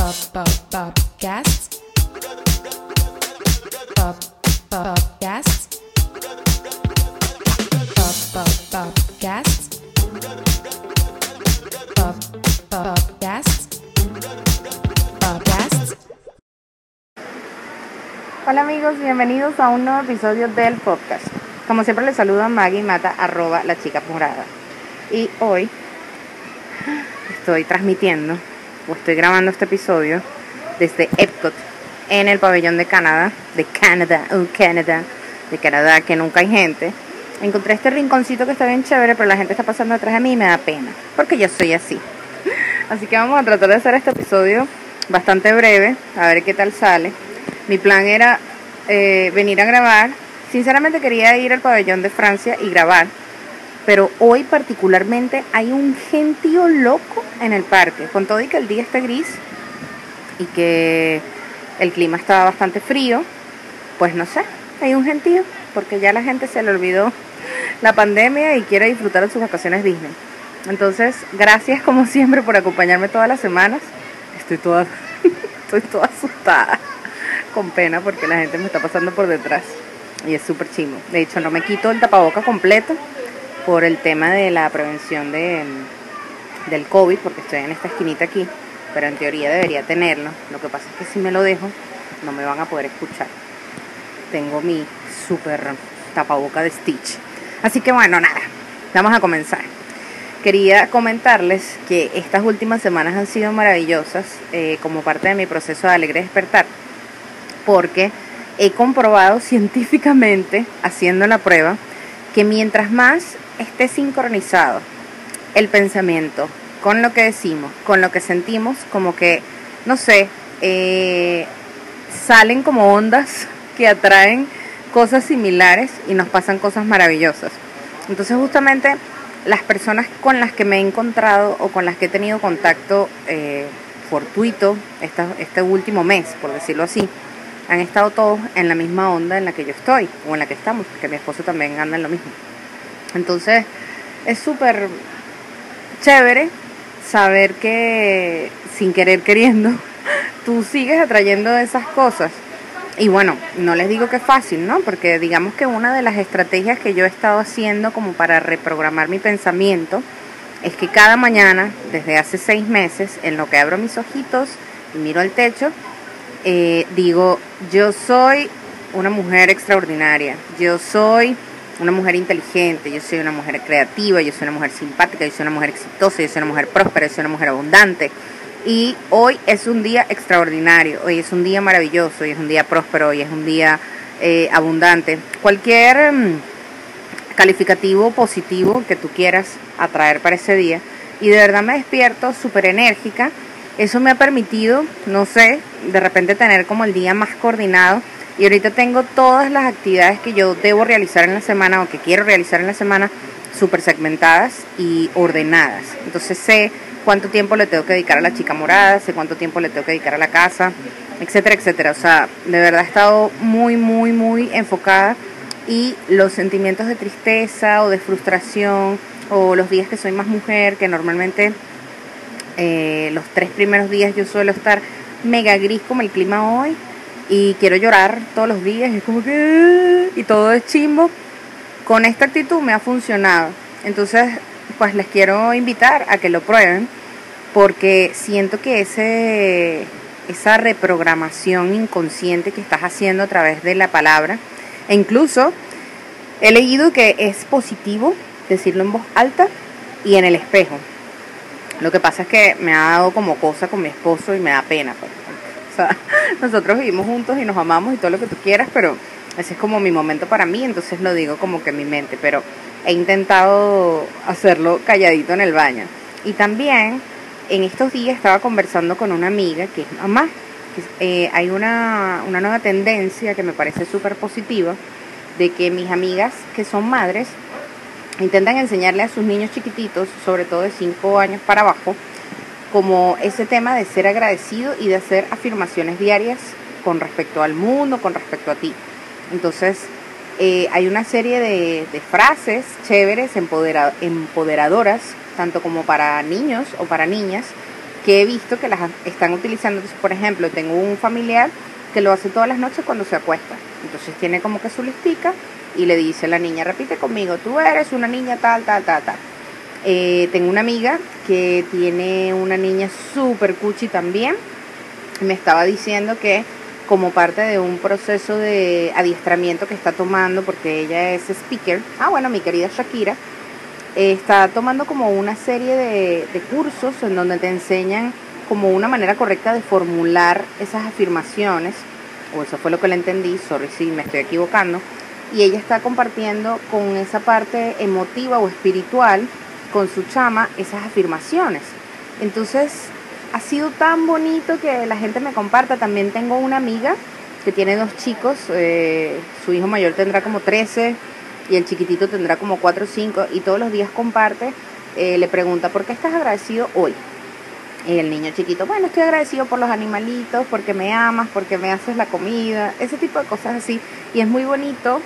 Pop, pop. Pop. Pop, pop. Pop. Popcast. Hola amigos, bienvenidos a un nuevo episodio del podcast. Como siempre les saluda Maggie Mata, arroba la chica morada. Y hoy estoy transmitiendo, o estoy grabando este episodio desde Epcot, en el pabellón de Canadá, de Canadá, oh Canadá, de Canadá, que nunca hay gente. Encontré este rinconcito que está bien chévere, pero la gente está pasando detrás de mí y me da pena, porque yo soy así. Así que vamos a tratar de hacer este episodio bastante breve, a ver qué tal sale. Mi plan era eh, venir a grabar. Sinceramente quería ir al pabellón de Francia y grabar, pero hoy particularmente hay un gentío loco en el parque, con todo y que el día está gris y que el clima está bastante frío, pues no sé, hay un gentío, porque ya la gente se le olvidó la pandemia y quiere disfrutar de sus vacaciones Disney. Entonces, gracias como siempre por acompañarme todas las semanas. Estoy toda, estoy toda asustada, con pena, porque la gente me está pasando por detrás. Y es súper chimo. De hecho, no me quito el tapaboca completo por el tema de la prevención de, del COVID, porque estoy en esta esquinita aquí, pero en teoría debería tenerlo. Lo que pasa es que si me lo dejo, no me van a poder escuchar. Tengo mi súper tapaboca de Stitch. Así que bueno, nada, vamos a comenzar. Quería comentarles que estas últimas semanas han sido maravillosas eh, como parte de mi proceso de alegre despertar, porque he comprobado científicamente, haciendo la prueba, que mientras más esté sincronizado el pensamiento con lo que decimos, con lo que sentimos, como que, no sé, eh, salen como ondas que atraen cosas similares y nos pasan cosas maravillosas. Entonces justamente las personas con las que me he encontrado o con las que he tenido contacto eh, fortuito esta, este último mes, por decirlo así, han estado todos en la misma onda en la que yo estoy o en la que estamos, porque mi esposo también anda en lo mismo. Entonces es súper chévere saber que sin querer queriendo tú sigues atrayendo esas cosas. Y bueno, no les digo que es fácil, ¿no? Porque digamos que una de las estrategias que yo he estado haciendo como para reprogramar mi pensamiento es que cada mañana, desde hace seis meses, en lo que abro mis ojitos y miro al techo, eh, digo, yo soy una mujer extraordinaria, yo soy una mujer inteligente, yo soy una mujer creativa, yo soy una mujer simpática, yo soy una mujer exitosa, yo soy una mujer próspera, yo soy una mujer abundante. Y hoy es un día extraordinario, hoy es un día maravilloso, hoy es un día próspero, hoy es un día eh, abundante. Cualquier mm, calificativo positivo que tú quieras atraer para ese día. Y de verdad me despierto súper enérgica. Eso me ha permitido, no sé, de repente tener como el día más coordinado. Y ahorita tengo todas las actividades que yo debo realizar en la semana o que quiero realizar en la semana súper segmentadas y ordenadas. Entonces sé cuánto tiempo le tengo que dedicar a la chica morada, sé cuánto tiempo le tengo que dedicar a la casa, etcétera, etcétera. O sea, de verdad he estado muy, muy, muy enfocada y los sentimientos de tristeza o de frustración o los días que soy más mujer, que normalmente eh, los tres primeros días yo suelo estar mega gris como el clima hoy y quiero llorar todos los días, es como que... y todo es chimbo. Con esta actitud me ha funcionado. Entonces, pues les quiero invitar a que lo prueben porque siento que ese esa reprogramación inconsciente que estás haciendo a través de la palabra e incluso he leído que es positivo decirlo en voz alta y en el espejo. Lo que pasa es que me ha dado como cosa con mi esposo y me da pena. pues. O sea, nosotros vivimos juntos y nos amamos y todo lo que tú quieras, pero ese es como mi momento para mí, entonces lo digo como que en mi mente, pero he intentado hacerlo calladito en el baño. Y también en estos días estaba conversando con una amiga que es mamá. eh, hay una, una nueva tendencia que me parece súper positiva de que mis amigas que son madres intentan enseñarle a sus niños chiquititos, sobre todo de 5 años para abajo, como ese tema de ser agradecido y de hacer afirmaciones diarias con respecto al mundo, con respecto a ti. Entonces, eh, hay una serie de, frases chéveres, empodera- empoderadoras, tanto como para niños o para niñas, que he visto que las están utilizando. Por ejemplo, tengo un familiar que lo hace todas las noches cuando se acuesta. Entonces tiene como que su listica y le dice a la niña, repite conmigo, tú eres una niña tal, tal, tal, tal. Eh, tengo una amiga que tiene una niña súper cuchi también. Me estaba diciendo que como parte de un proceso de adiestramiento que está tomando, porque ella es speaker, ah bueno, mi querida Shakira, está tomando como una serie de, de cursos en donde te enseñan como una manera correcta de formular esas afirmaciones, o eso fue lo que le entendí, sorry si me estoy equivocando, y ella está compartiendo con esa parte emotiva o espiritual, con su chama, esas afirmaciones. Entonces, ha sido tan bonito que la gente me comparta. También tengo una amiga que tiene dos chicos, eh, su hijo mayor tendrá como 13 y el chiquitito tendrá como 4 o 5 y todos los días comparte, eh, le pregunta, ¿por qué estás agradecido hoy? El niño chiquito, bueno, estoy agradecido por los animalitos, porque me amas, porque me haces la comida, ese tipo de cosas así. Y es muy bonito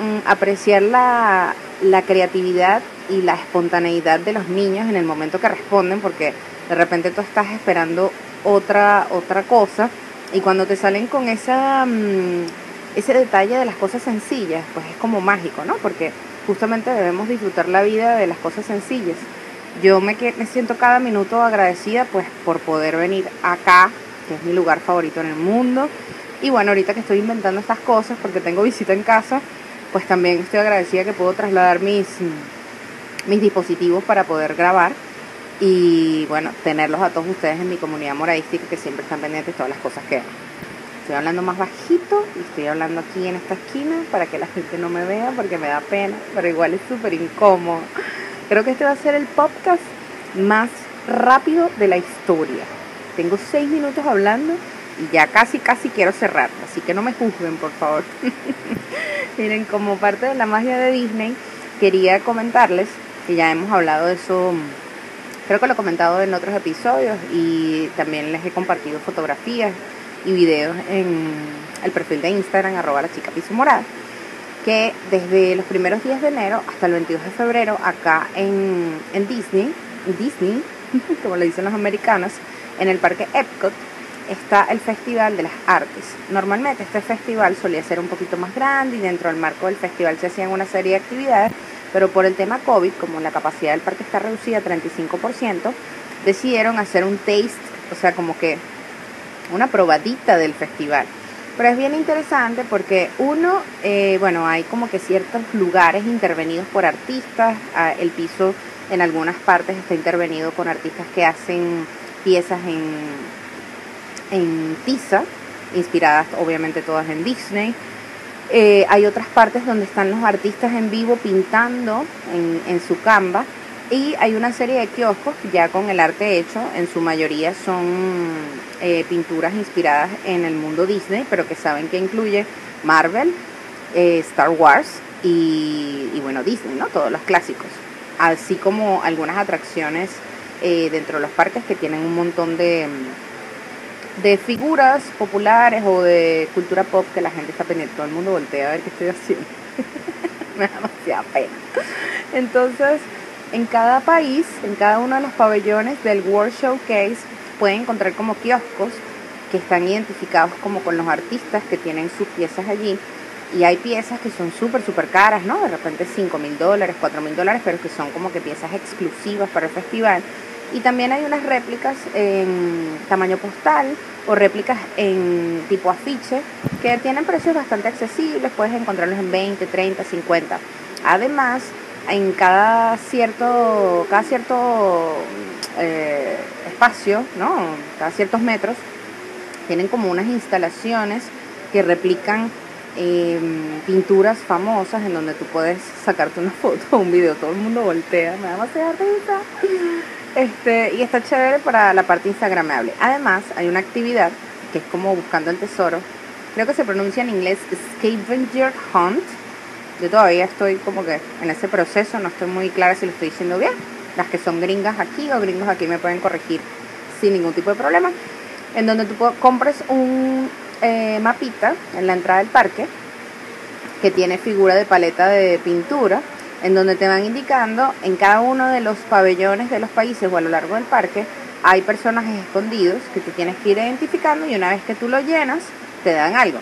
mm, apreciar la, la creatividad y la espontaneidad de los niños en el momento que responden, porque de repente tú estás esperando otra, otra cosa y cuando te salen con esa, mm, ese detalle de las cosas sencillas, pues es como mágico, ¿no? Porque justamente debemos disfrutar la vida de las cosas sencillas. Yo me, me siento cada minuto agradecida pues por poder venir acá, que es mi lugar favorito en el mundo. Y bueno, ahorita que estoy inventando estas cosas porque tengo visita en casa, pues también estoy agradecida que puedo trasladar mis, mis dispositivos para poder grabar y bueno, tenerlos a todos ustedes en mi comunidad moradística que siempre están pendientes de todas las cosas que Estoy hablando más bajito y estoy hablando aquí en esta esquina para que la gente no me vea porque me da pena, pero igual es súper incómodo. Creo que este va a ser el podcast más rápido de la historia. Tengo seis minutos hablando y ya casi, casi quiero cerrar, así que no me juzguen, por favor. Miren, como parte de la magia de Disney, quería comentarles que ya hemos hablado de eso, creo que lo he comentado en otros episodios y también les he compartido fotografías y videos en el perfil de Instagram, arroba la chica piso morada, que desde los primeros días de enero hasta el 22 de febrero, acá en, en Disney, Disney, como le dicen los americanos, en el parque Epcot, está el Festival de las Artes. Normalmente este festival solía ser un poquito más grande y dentro del marco del festival se hacían una serie de actividades, pero por el tema COVID, como la capacidad del parque está reducida a 35%, decidieron hacer un taste, o sea, como que una probadita del festival. Pero es bien interesante porque uno, eh, bueno, hay como que ciertos lugares intervenidos por artistas, el piso en algunas partes está intervenido con artistas que hacen piezas en, en tiza, inspiradas obviamente todas en Disney. Eh, hay otras partes donde están los artistas en vivo pintando en, en su Canva y hay una serie de kioscos ya con el arte hecho, en su mayoría son eh, pinturas inspiradas en el mundo Disney, pero que saben que incluye Marvel, eh, Star Wars y, y, bueno, Disney, ¿no? Todos los clásicos. Así como algunas atracciones eh, dentro de los parques que tienen un montón de, de figuras populares o de cultura pop que la gente está pendiente. Todo el mundo voltea a ver qué estoy haciendo. Me da demasiada pena. Entonces, en cada país, en cada uno de los pabellones del World Showcase, pueden encontrar como kioscos que están identificados como con los artistas que tienen sus piezas allí. Y hay piezas que son súper, súper caras, ¿no? De repente 5 mil dólares, 4 mil dólares, pero que son como que piezas exclusivas para el festival. Y también hay unas réplicas en tamaño postal o réplicas en tipo afiche que tienen precios bastante accesibles, puedes encontrarlos en 20, 30, 50. Además, en cada cierto, cada cierto eh, espacio, ¿no? cada ciertos metros, tienen como unas instalaciones que replican eh, pinturas famosas en donde tú puedes sacarte una foto o un video, todo el mundo voltea, me da demasiada risa. Este, y está chévere para la parte instagramable. Además, hay una actividad que es como buscando el tesoro. Creo que se pronuncia en inglés Scavenger Hunt. Yo todavía estoy como que en ese proceso, no estoy muy clara si lo estoy diciendo bien. Las que son gringas aquí o gringos aquí me pueden corregir sin ningún tipo de problema. En donde tú compres un eh, mapita en la entrada del parque que tiene figura de paleta de pintura en donde te van indicando en cada uno de los pabellones de los países o a lo largo del parque hay personajes escondidos que tú tienes que ir identificando y una vez que tú lo llenas, te dan algo.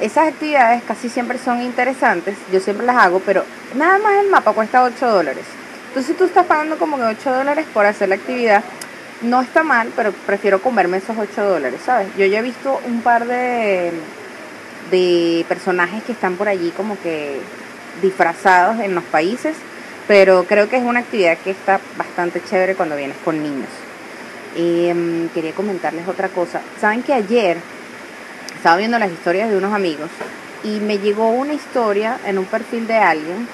Esas actividades casi siempre son interesantes, yo siempre las hago, pero nada más el mapa cuesta 8 dólares. Entonces tú estás pagando como que 8 dólares por hacer la actividad. No está mal, pero prefiero comerme esos 8 dólares, ¿sabes? Yo ya he visto un par de, de personajes que están por allí como que disfrazados en los países, pero creo que es una actividad que está bastante chévere cuando vienes con niños. Em, quería comentarles otra cosa. Saben que ayer estaba viendo las historias de unos amigos y me llegó una historia en un perfil de alguien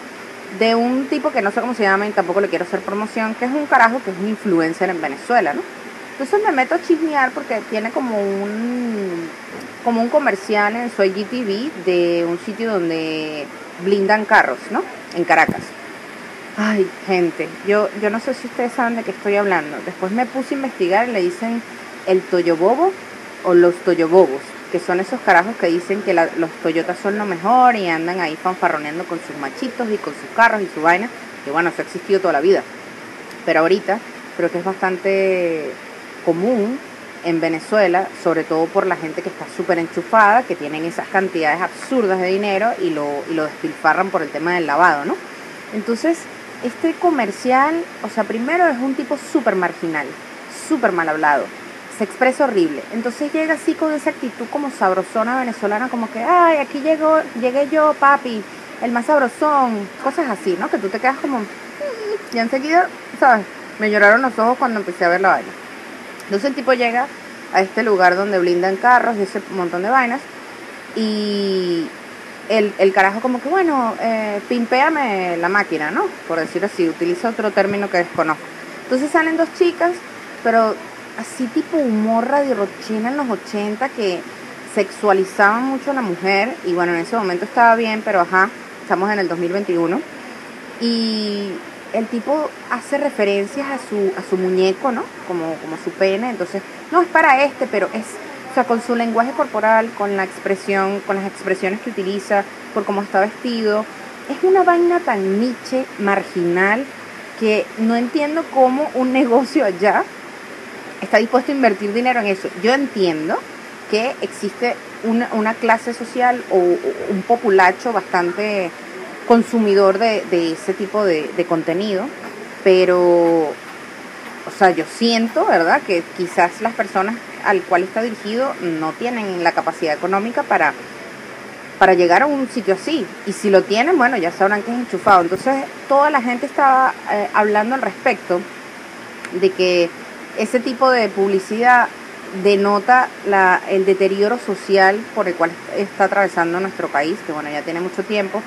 de un tipo que no sé cómo se llama y tampoco le quiero hacer promoción, que es un carajo que es un influencer en Venezuela, ¿no? Entonces me meto a chismear porque tiene como un como un comercial en su IGTV de un sitio donde blindan carros, ¿no? En Caracas. Ay, gente, yo, yo no sé si ustedes saben de qué estoy hablando. Después me puse a investigar y le dicen el Toyobobo o los Toyobobos, que son esos carajos que dicen que los Toyotas son lo mejor y andan ahí fanfarroneando con sus machitos y con sus carros y su vaina, que bueno, eso ha existido toda la vida. Pero ahorita creo que es bastante común en Venezuela, sobre todo por la gente que está súper enchufada, que tienen esas cantidades absurdas de dinero y lo, y lo despilfarran por el tema del lavado, ¿no? Entonces, este comercial, o sea, primero es un tipo súper marginal, súper mal hablado, se expresa horrible. Entonces llega así con esa actitud como sabrosona venezolana, como que, ay, aquí llegó, llegué yo, papi, el más sabrosón, cosas así, ¿no? Que tú te quedas como, mm", y enseguida, ¿sabes? Me lloraron los ojos cuando empecé a ver la vaina. Entonces el tipo llega a este lugar donde blindan carros y ese montón de vainas y el, el carajo como que, bueno, eh, pimpeame la máquina, ¿no? Por decir así, utiliza otro término que desconozco. Entonces salen dos chicas, pero así tipo humor radio rochina en los 80 que sexualizaban mucho a la mujer y bueno, en ese momento estaba bien, pero ajá, estamos en el 2021 y el tipo hace referencias a su, a su muñeco, ¿no? Como, como su pene, entonces, no es para este, pero es o sea, con su lenguaje corporal, con la expresión, con las expresiones que utiliza, por cómo está vestido. Es una vaina tan niche, marginal, que no entiendo cómo un negocio allá está dispuesto a invertir dinero en eso. Yo entiendo que existe una, una clase social o, un populacho bastante consumidor de, ese tipo de, de contenido, pero, o sea, yo siento, ¿verdad?, que quizás las personas al cual está dirigido no tienen la capacidad económica para, para llegar a un sitio así. Y si lo tienen, bueno, ya sabrán que es enchufado. Entonces, toda la gente estaba eh, hablando al respecto de que ese tipo de publicidad denota la, el deterioro social por el cual está atravesando nuestro país, que bueno, ya tiene mucho tiempo,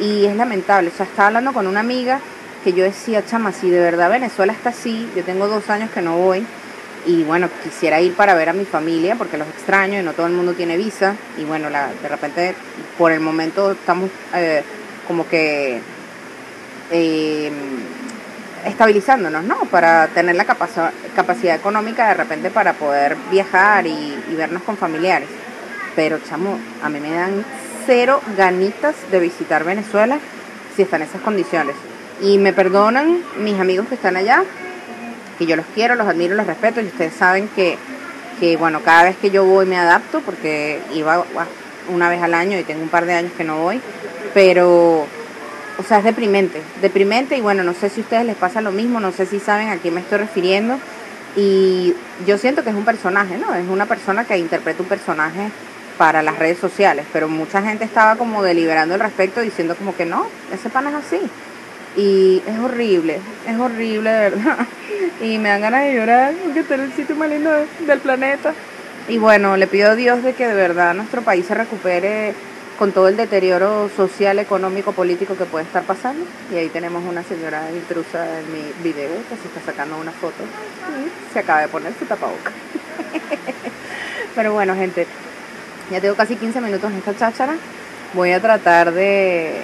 y es lamentable. O sea, estaba hablando con una amiga que yo decía, chama, si de verdad Venezuela está así, yo tengo dos años que no voy, y bueno, quisiera ir para ver a mi familia porque los extraño y no todo el mundo tiene visa y bueno, la, de repente por el momento estamos eh, como que eh, estabilizándonos, ¿no? Para tener la capacidad económica de repente para poder viajar y, y vernos con familiares. Pero chamo, a mí me dan cero ganitas de visitar Venezuela si están en esas condiciones. Y me perdonan mis amigos que están allá, que yo los quiero, los admiro, los respeto y ustedes saben que, que bueno, cada vez que yo voy me adapto porque iba una vez al año y tengo un par de años que no voy, pero, o sea, es deprimente, deprimente y bueno, no sé si ustedes les pasa lo mismo, no sé si saben a quién me estoy refiriendo y yo siento que es un personaje, ¿no? Es una persona que interpreta un personaje para las redes sociales, pero mucha gente estaba como deliberando al respecto diciendo como que no, ese pan es así. Y es horrible, es horrible de verdad. Y me dan ganas de llorar porque está en el sitio más lindo del planeta. Y bueno, le pido a Dios de que de verdad nuestro país se recupere con todo el deterioro social, económico, político que puede estar pasando. Y ahí tenemos una señora intrusa en mi video que se está sacando una foto y se acaba de poner su tapaboca. Pero bueno, gente, ya tengo casi 15 minutos en esta cháchara. Voy a tratar de,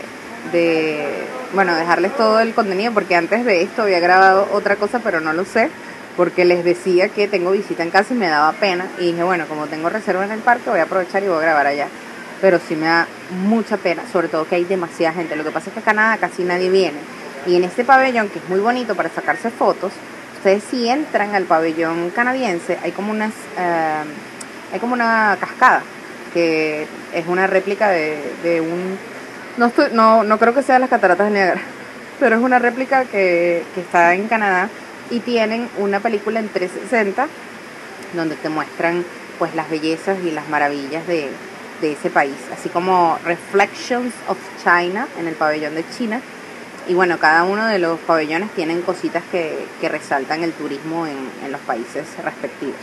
de bueno, dejarles todo el contenido porque antes de esto había grabado otra cosa, pero no lo sé, porque les decía que tengo visita en casa y me daba pena. Y dije, bueno, como tengo reserva en el parque, voy a aprovechar y voy a grabar allá. Pero sí me da mucha pena, sobre todo que hay demasiada gente. Lo que pasa es que acá nada, casi nadie viene. Y en este pabellón, que es muy bonito para sacarse fotos, ustedes si entran al pabellón canadiense, hay como unas, eh, hay como una cascada que es una réplica de, de un, no, estoy, no, no creo que sea las cataratas de Niagara, pero es una réplica que, que está en Canadá y tienen una película en 360 donde te muestran pues las bellezas y las maravillas de, de ese país, así como Reflections of China en el pabellón de China. Y bueno, cada uno de los pabellones tienen cositas que, que resaltan el turismo en, en, los países respectivos.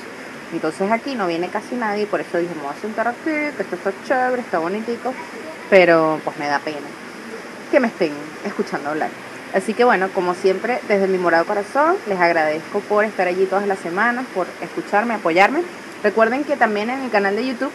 Entonces aquí no viene casi nadie, por eso dije, me voy a sentar aquí, que esto está chévere, está bonitico, pero pues me da pena que me estén escuchando hablar. Así que bueno, como siempre, desde mi morado corazón, les agradezco por estar allí todas las semanas, por escucharme, apoyarme. Recuerden que también en mi canal de YouTube,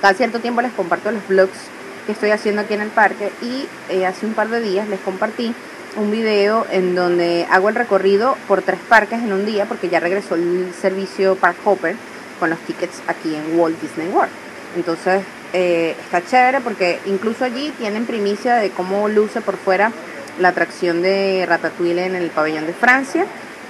cada cierto tiempo les comparto los vlogs que estoy haciendo aquí en el parque y eh, hace un par de días les compartí un video en donde hago el recorrido por tres parques en un día porque ya regresó el servicio Park Hopper con los tickets aquí en Walt Disney World. Entonces eh, está chévere porque incluso allí tienen primicia de cómo luce por fuera la atracción de Ratatouille en el pabellón de Francia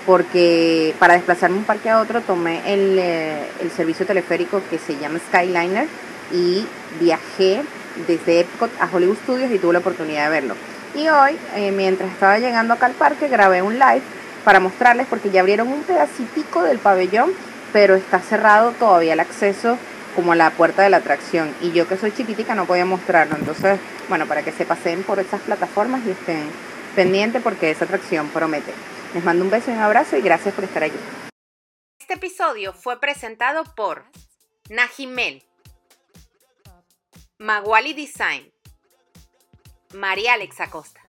porque para desplazarme un parque a otro tomé el, eh, el servicio teleférico que se llama Skyliner y viajé desde Epcot a Hollywood Studios y tuve la oportunidad de verlo. Y hoy, eh, mientras estaba llegando acá al parque, grabé un live para mostrarles porque ya abrieron un pedacitico del pabellón, pero está cerrado todavía el acceso como a la puerta de la atracción. Y yo que soy chiquitica no podía mostrarlo. Entonces, bueno, para que se pasen por esas plataformas y estén pendientes porque esa atracción promete. Les mando un beso y un abrazo y gracias por estar allí. Este episodio fue presentado por Najimel, Maguali Design, María Alex Acosta.